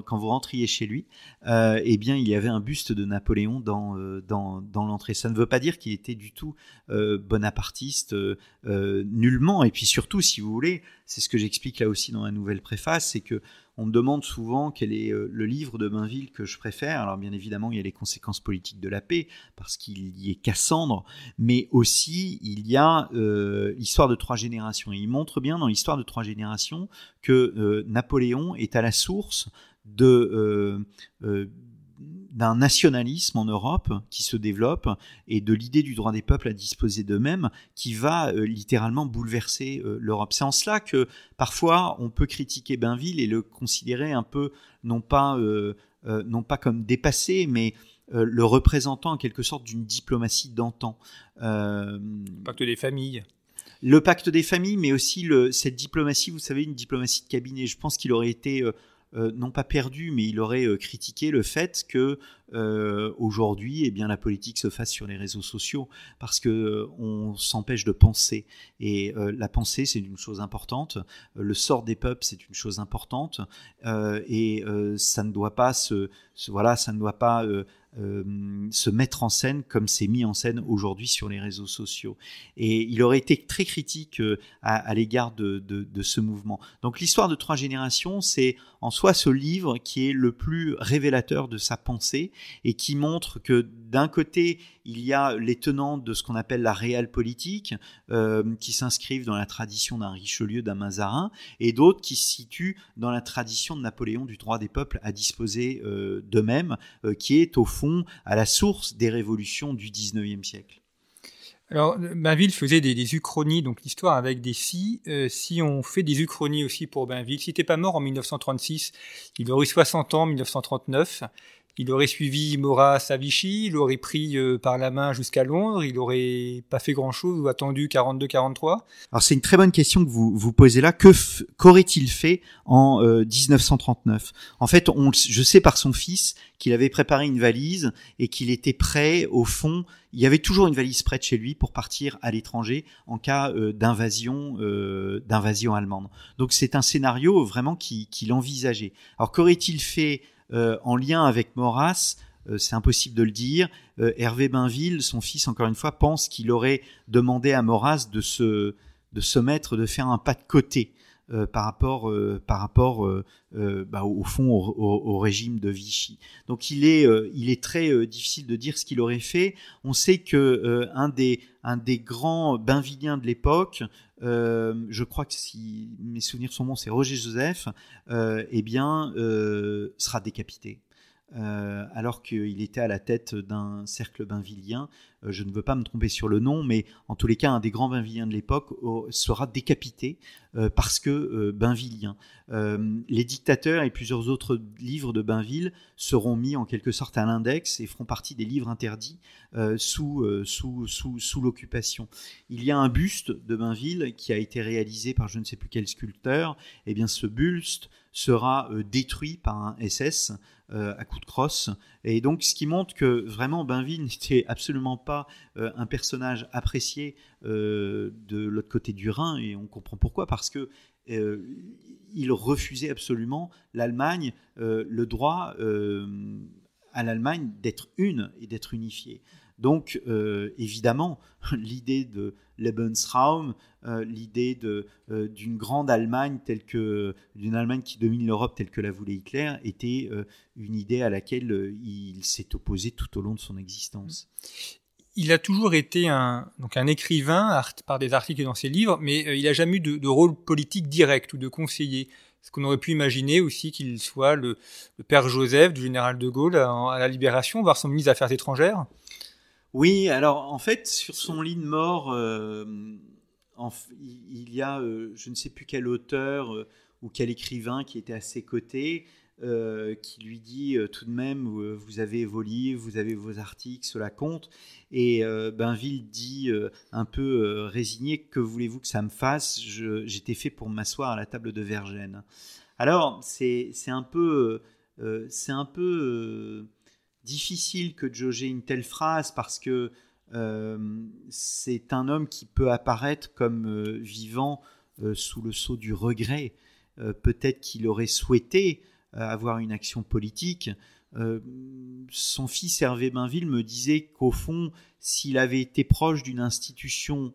quand, vous rentriez chez lui, eh bien, il y avait un buste de Napoléon dans, dans, dans l'entrée. Ça ne veut pas dire qu'il était du tout bonapartiste, nullement. Et puis surtout, si vous voulez, c'est ce que j'explique là aussi dans la nouvelle préface, c'est que on me demande souvent quel est euh, le livre de Bainville que je préfère. Alors bien évidemment, il y a les conséquences politiques de la paix, parce qu'il y est Cassandre, mais aussi il y a euh, l'histoire de trois générations. Et il montre bien dans l'histoire de trois générations que euh, Napoléon est à la source de d'un nationalisme en Europe qui se développe et de l'idée du droit des peuples à disposer d'eux-mêmes qui va euh, littéralement bouleverser euh, l'Europe. C'est en cela que parfois on peut critiquer Bainville et le considérer un peu non pas, euh, non pas comme dépassé, mais le représentant en quelque sorte d'une diplomatie d'antan. pacte des familles. Le pacte des familles, mais aussi le, cette diplomatie, vous savez, une diplomatie de cabinet. Je pense qu'il aurait été euh, non pas perdu, mais il aurait euh, critiqué le fait que euh, aujourd'hui, eh bien, la politique se fasse sur les réseaux sociaux parce que on s'empêche de penser. Et la pensée, c'est une chose importante. Le sort des peuples, c'est une chose importante. et ça ne doit pas se, voilà, ça ne doit pas euh, se mettre en scène comme c'est mis en scène aujourd'hui sur les réseaux sociaux. Et il aurait été très critique euh, à, l'égard de, ce mouvement. Donc l'histoire de trois générations, c'est en soi ce livre qui est le plus révélateur de sa pensée et qui montre que d'un côté, il y a les tenants de ce qu'on appelle la réelle politique, euh, qui s'inscrivent dans la tradition d'un Richelieu, d'un Mazarin, et d'autres qui se situent dans la tradition de Napoléon du droit des peuples à disposer d'eux-mêmes, qui est au fond à la source des révolutions du 19e siècle. Alors, Bainville faisait des, uchronies, donc l'histoire avec des si. Euh, si on fait des uchronies aussi pour Bainville, si n'était pas mort en 1936, il aurait eu 60 ans en 1939. Il aurait suivi Maurras à Vichy, il aurait pris euh, par la main jusqu'à Londres, il aurait pas fait grand-chose ou attendu 42-43. Alors c'est une très bonne question que vous vous posez là. Que qu'aurait-il fait en 1939 euh, En fait, on, je sais par son fils qu'il avait préparé une valise et qu'il était prêt, au fond, il y avait toujours une valise prête chez lui pour partir à l'étranger en cas euh, d'invasion d'invasion allemande. Donc c'est un scénario vraiment qu'il qui envisageait. Alors qu'aurait-il fait euh, en lien avec Maurras, euh, c'est impossible de le dire. Euh, Hervé Bainville, son fils, encore une fois, pense qu'il aurait demandé à Maurras de se, de se mettre, de faire un pas de côté par rapport, par rapport bah, au fond au, régime de Vichy. Donc il est, il est très difficile de dire ce qu'il aurait fait. On sait que un des, un des grands bainvilliens de l'époque, euh, je crois que si mes souvenirs sont bons, c'est Roger Joseph, euh, eh bien, euh, sera décapité. Alors qu'il était à la tête d'un cercle bainvillien. je ne veux pas me tromper sur le nom, mais en tous les cas, un des grands bainvilliens de l'époque sera décapité parce que bainvillien. les dictateurs et plusieurs autres livres de Bainville seront mis en quelque sorte à l'index et feront partie des livres interdits sous, sous, sous, sous l'occupation. Il y a un buste de Bainville qui a été réalisé par je ne sais plus quel sculpteur, et eh bien ce buste sera euh, détruit par un SS euh, à coup de crosse. Et donc, ce qui montre que vraiment Bainville n'était absolument pas euh, un personnage apprécié de l'autre côté du Rhin, et on comprend pourquoi, parce que il refusait absolument l'Allemagne, le droit à l'Allemagne d'être une et d'être unifiée. Donc, évidemment, l'idée de Lebensraum, euh, l'idée euh, d'une grande Allemagne telle que d'une Allemagne qui domine l'Europe telle que la voulait Hitler était euh, une idée à laquelle il s'est opposé tout au long de son existence. Il a toujours été un, donc un écrivain par des articles dans ses livres, mais il n'a jamais eu de, rôle politique direct ou de conseiller. Ce qu'on aurait pu imaginer aussi qu'il soit le, père Joseph du général de Gaulle à, la Libération, voire son ministre des Affaires étrangères. Oui, alors en fait, sur son lit de mort, il y a, euh, je ne sais plus quel auteur euh, ou quel écrivain qui était à ses côtés, euh, qui lui dit tout de même, vous avez vos livres, vous avez vos articles, cela compte. Et Bainville dit un peu résigné, que voulez-vous que ça me fasse? J'étais fait pour m'asseoir à la table de Vergène. Alors, c'est un peu... c'est un peu difficile que de jauger une telle phrase parce que euh, c'est un homme qui peut apparaître comme euh, vivant euh, sous le sceau du regret. Peut-être qu'il aurait souhaité avoir une action politique. son fils Hervé Bainville me disait qu'au fond, s'il avait été proche d'une institution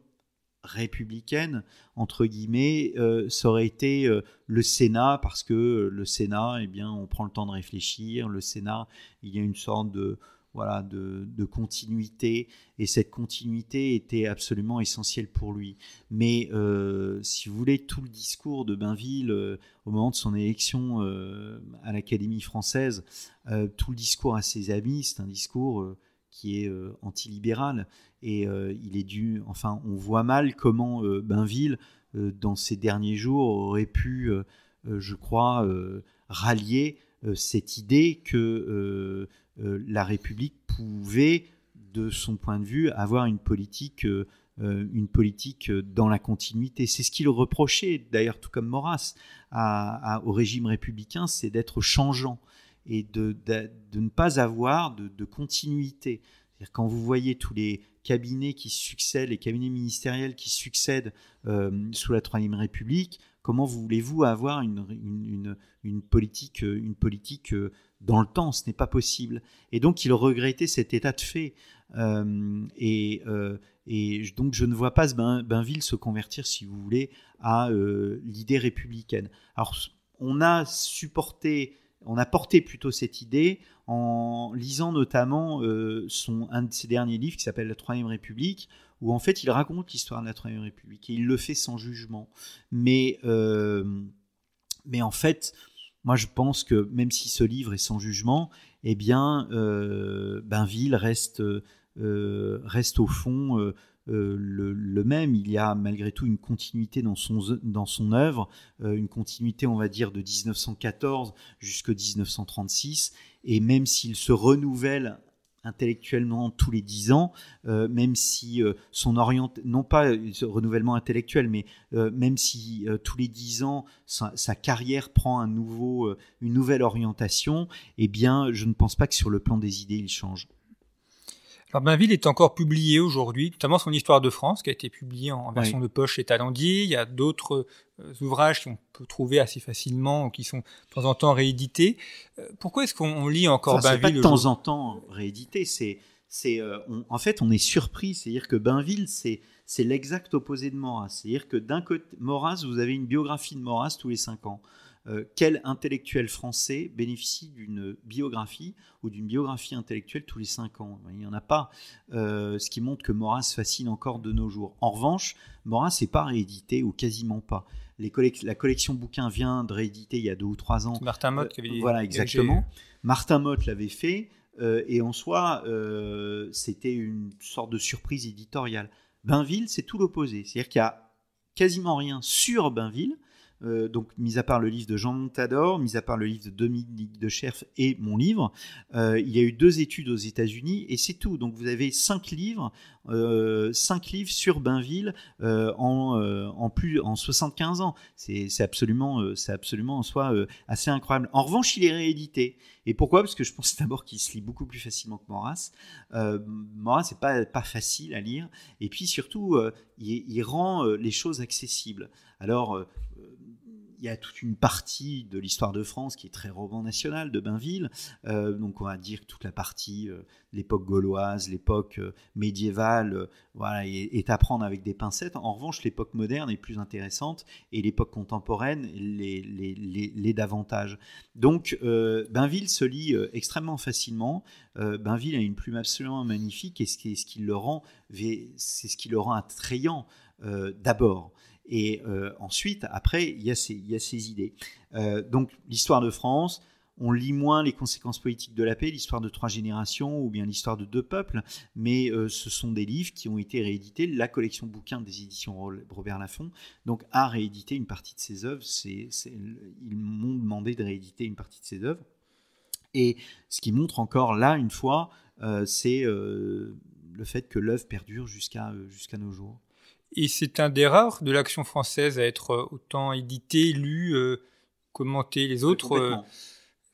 républicaine, entre guillemets, euh, ça aurait été euh, le Sénat, parce que le Sénat, eh bien, on prend le temps de réfléchir. Le Sénat, il y a une sorte de, voilà, de, continuité, et cette continuité était absolument essentielle pour lui. Mais euh, si vous voulez, tout le discours de Bainville au moment de son élection à l'Académie française, tout le discours à ses amis, c'est un discours qui est antilibéral et euh, il est dû, enfin, on voit mal comment euh, Bainville, euh, dans ces derniers jours, aurait pu, je crois, rallier cette idée que la République pouvait, de son point de vue, avoir une politique une politique dans la continuité. C'est ce qu'il reprochait, d'ailleurs, tout comme Maurras, au régime républicain, c'est d'être changeant et de, ne pas avoir de, de continuité. Quand vous voyez tous les cabinets qui succèdent, les cabinets ministériels qui succèdent euh, sous la Troisième République, comment voulez-vous avoir une, politique, une politique euh, dans le temps? Ce n'est pas possible. Et donc, il regrettait cet état de fait. Euh, et, donc, je ne vois pas Bainville se convertir, si vous voulez, à l'idée républicaine. Alors, on a supporté on a porté plutôt cette idée en lisant notamment euh, son, un de ses derniers livres qui s'appelle La Troisième République, où en fait il raconte l'histoire de la Troisième République et il le fait sans jugement. Mais, euh, mais en fait, moi je pense que même si ce livre est sans jugement, eh bien, euh, Bainville reste, reste au fond euh, le, même. Il y a malgré tout une continuité dans son, œuvre, euh, une continuité, on va dire, de 1914 jusqu'à 1936. Et même s'il se renouvelle intellectuellement tous les dix ans, euh, même si son orient, non pas ce renouvellement intellectuel, mais même si tous les dix ans sa, carrière prend un nouveau, une nouvelle orientation, eh bien, je ne pense pas que sur le plan des idées, il change. Alors Bainville est encore publié aujourd'hui, notamment son Histoire de France, qui a été publié en version de poche chez Talendier. Il y a d'autres euh, ouvrages qu'on peut trouver assez facilement, qui sont de temps en temps réédités. Euh, pourquoi est-ce qu'on lit encore Bainville pas de temps en temps réédité, c'est c'est euh, en fait on est surpris, c'est-à-dire que Bainville c'est c'est l'exact opposé de Maurras, c'est-à-dire que d'un côté Maurras vous avez une biographie de Maurras tous les cinq ans. Euh, quel intellectuel français bénéficie d'une biographie ou d'une biographie intellectuelle tous les cinq ans? Il n'y en a pas, euh, ce qui montre que Maurras fascine encore de nos jours. En revanche, Maurras n'est pas réédité ou quasiment pas. la collection bouquins vient de rééditer il y a deux ou trois ans. Martin Mott qui avait Voilà, exactement. Martin Mott l'avait fait. Euh, et en soi, c'était une sorte de surprise éditoriale. Bainville, c'est tout l'opposé. C'est-à-dire qu'il y a quasiment rien sur Bainville, euh, donc mis à part le livre de Jean Montador, mis à part le livre de Dominique de Cherf et mon livre, euh, il y a eu deux études aux États-Unis et c'est tout. Donc vous avez cinq livres, euh, cinq livres sur Bainville en, plus en 75 ans. C'est absolument, c'est absolument en soi assez incroyable. En revanche, il est réédité. Et pourquoi? Parce que je pense d'abord qu'il se lit beaucoup plus facilement que Maurras. Maurras, c'est pas facile à lire. Et puis surtout, il, il, rend les choses accessibles. Alors y a toute une partie de l'histoire de France qui est très roman national de Bainville. Euh, donc on va dire que toute la partie, euh, l'époque gauloise, l'époque euh, médiévale, voilà, est, à prendre avec des pincettes. En revanche, l'époque moderne est plus intéressante et l'époque contemporaine l'est les, davantage. Donc Bainville se lit extrêmement facilement. Bainville a une plume absolument magnifique et ce qui le rend, c'est ce qui le rend attrayant d'abord. Et euh, ensuite, après, il y, a ces, idées. Euh, donc, l'histoire de France, on lit moins les conséquences politiques de la paix, l'histoire de trois générations ou bien l'histoire de deux peuples, mais euh, ce sont des livres qui ont été réédités. La collection bouquins des éditions Robert Laffont donc, a réédité une partie de ses œuvres. ils m'ont demandé de rééditer une partie de ses œuvres. Et ce qui montre encore là, une fois, c'est le fait que l'œuvre perdure jusqu'à nos jours. Et c'est un des rares de l'action française à être euh, autant édité, lu, euh, commenté. Les autres, euh,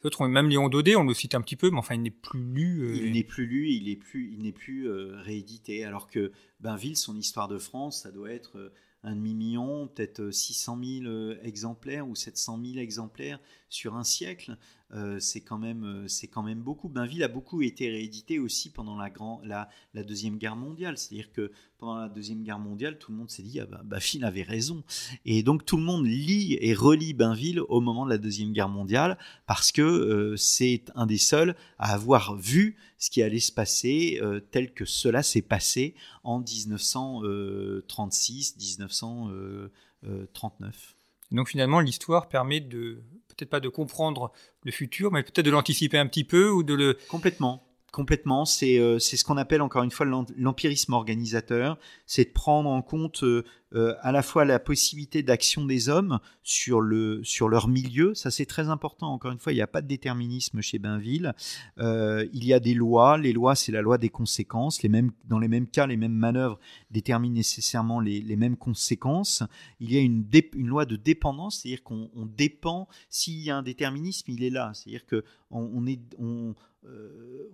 les autres, même Léon Daudet, on le cite un petit peu, mais enfin, il n'est plus lu. Il n'est plus lu, il n'est plus, il n'est plus réédité. Alors que Bainville, son histoire de France, ça doit être un demi-million, peut-être 600 000 exemplaires ou 700 000 exemplaires sur un siècle. Euh, c'est quand même euh, c'est quand même beaucoup. Bainville a beaucoup été réédité aussi pendant la, la, la deuxième guerre mondiale. C'est-à-dire que pendant la deuxième guerre mondiale, tout le monde s'est dit ah bah, Baffin avait raison. Et donc tout le monde lit et relit Bainville au moment de la deuxième guerre mondiale parce que euh, c'est un des seuls à avoir vu ce qui allait se passer tel que cela s'est passé en 1936, 1939. Donc finalement, l'histoire permet de peut-être pas de comprendre le futur, mais peut-être de l'anticiper un petit peu ou de le... Complètement. Complètement, c'est euh, c'est ce qu'on appelle encore une fois l'empirisme organisateur, c'est de prendre en compte euh, euh, à la fois la possibilité d'action des hommes sur, le, sur leur milieu, ça c'est très important, encore une fois, il n'y a pas de déterminisme chez Bainville, il y a des lois, les lois c'est la loi des conséquences, les mêmes, dans les mêmes cas, les mêmes manœuvres déterminent nécessairement les, les mêmes conséquences, il y a une, loi de dépendance, c'est-à-dire qu'on dépend, s'il y a un déterminisme, il est là, c'est-à-dire qu'on on est... On,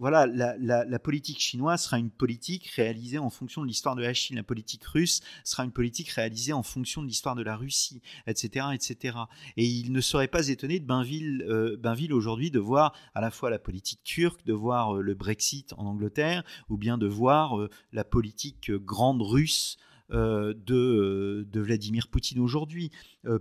voilà, la, politique chinoise sera une politique réalisée en fonction de l'histoire de la Chine. La politique russe sera une politique réalisée en fonction de l'histoire de la Russie, etc., etc. Et il ne serait pas étonné de Bainville, euh, aujourd'hui de voir à la fois la politique turque, de voir euh, le Brexit en Angleterre, ou bien de voir la politique grande russe de, de, Vladimir Poutine aujourd'hui.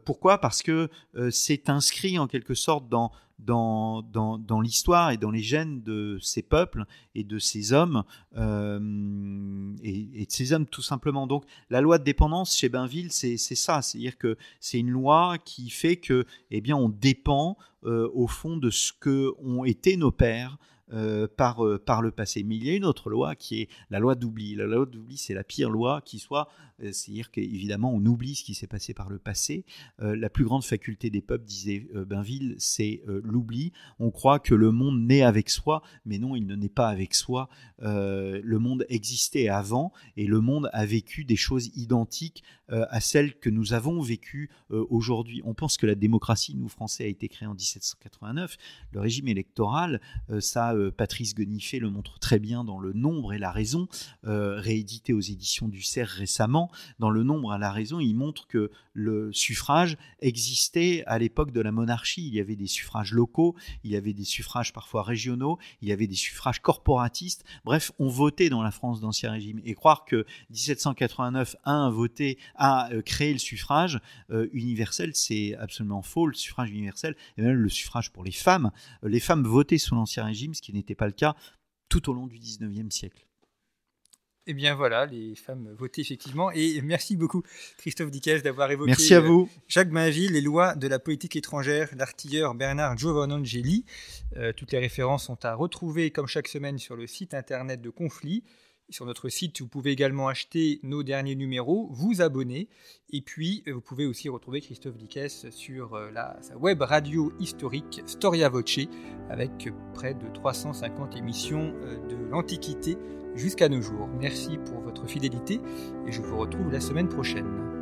pourquoi? Parce que c'est inscrit en quelque sorte dans, dans, l'histoire et dans les gènes de ces peuples et de ces hommes, euh, et, de ces hommes tout simplement. Donc la loi de dépendance chez Bainville, c'est ça, c'est-à-dire que c'est une loi qui fait que, eh bien, on dépend euh, au fond de ce que ont été nos pères, euh, par, euh, par le passé. Mais il y a une autre loi qui est la loi d'oubli. La loi d'oubli, c'est la pire loi qui soit, euh, c'est-à-dire qu'évidemment, on oublie ce qui s'est passé par le passé. la plus grande faculté des peuples, disait Bainville, c'est l'oubli. On croit que le monde naît avec soi, mais non, il ne naît pas avec soi. le monde existait avant et le monde a vécu des choses identiques à celles que nous avons vécues aujourd'hui. On pense que la démocratie, nous Français, a été créée en 1789. Le régime électoral, ça euh, Patrice Gonifet le montre très bien dans Le Nombre et la Raison, euh, réédité aux éditions du CERF récemment. Dans Le Nombre et la Raison, il montre que le suffrage existait à l'époque de la monarchie. Il y avait des suffrages locaux, il y avait des suffrages parfois régionaux, il y avait des suffrages corporatistes. Bref, on votait dans la France d'Ancien Régime. Et croire que 1789 a voté, a euh, créé le suffrage universel, c'est absolument faux. Le suffrage universel, et même le suffrage pour les femmes, les femmes votaient sous l'Ancien Régime, ce qui n'était pas le cas tout au long du 19e siècle. Eh bien voilà, les femmes votaient effectivement. Et merci beaucoup Christophe Dickès d'avoir évoqué merci à vous. Euh, Jacques Mainville, les lois de la politique étrangère, l'artilleur Bernard Giovannangeli. Euh, toutes les références sont à retrouver comme chaque semaine sur le site internet de Conflit. Sur notre site, vous pouvez également acheter nos derniers numéros, vous abonner, et puis euh, vous pouvez aussi retrouver Christophe Dickès sur euh, sa web radio historique Storia Voce, avec près de 350 émissions euh, de l'Antiquité jusqu'à nos jours. Merci pour votre fidélité, et je vous retrouve la semaine prochaine.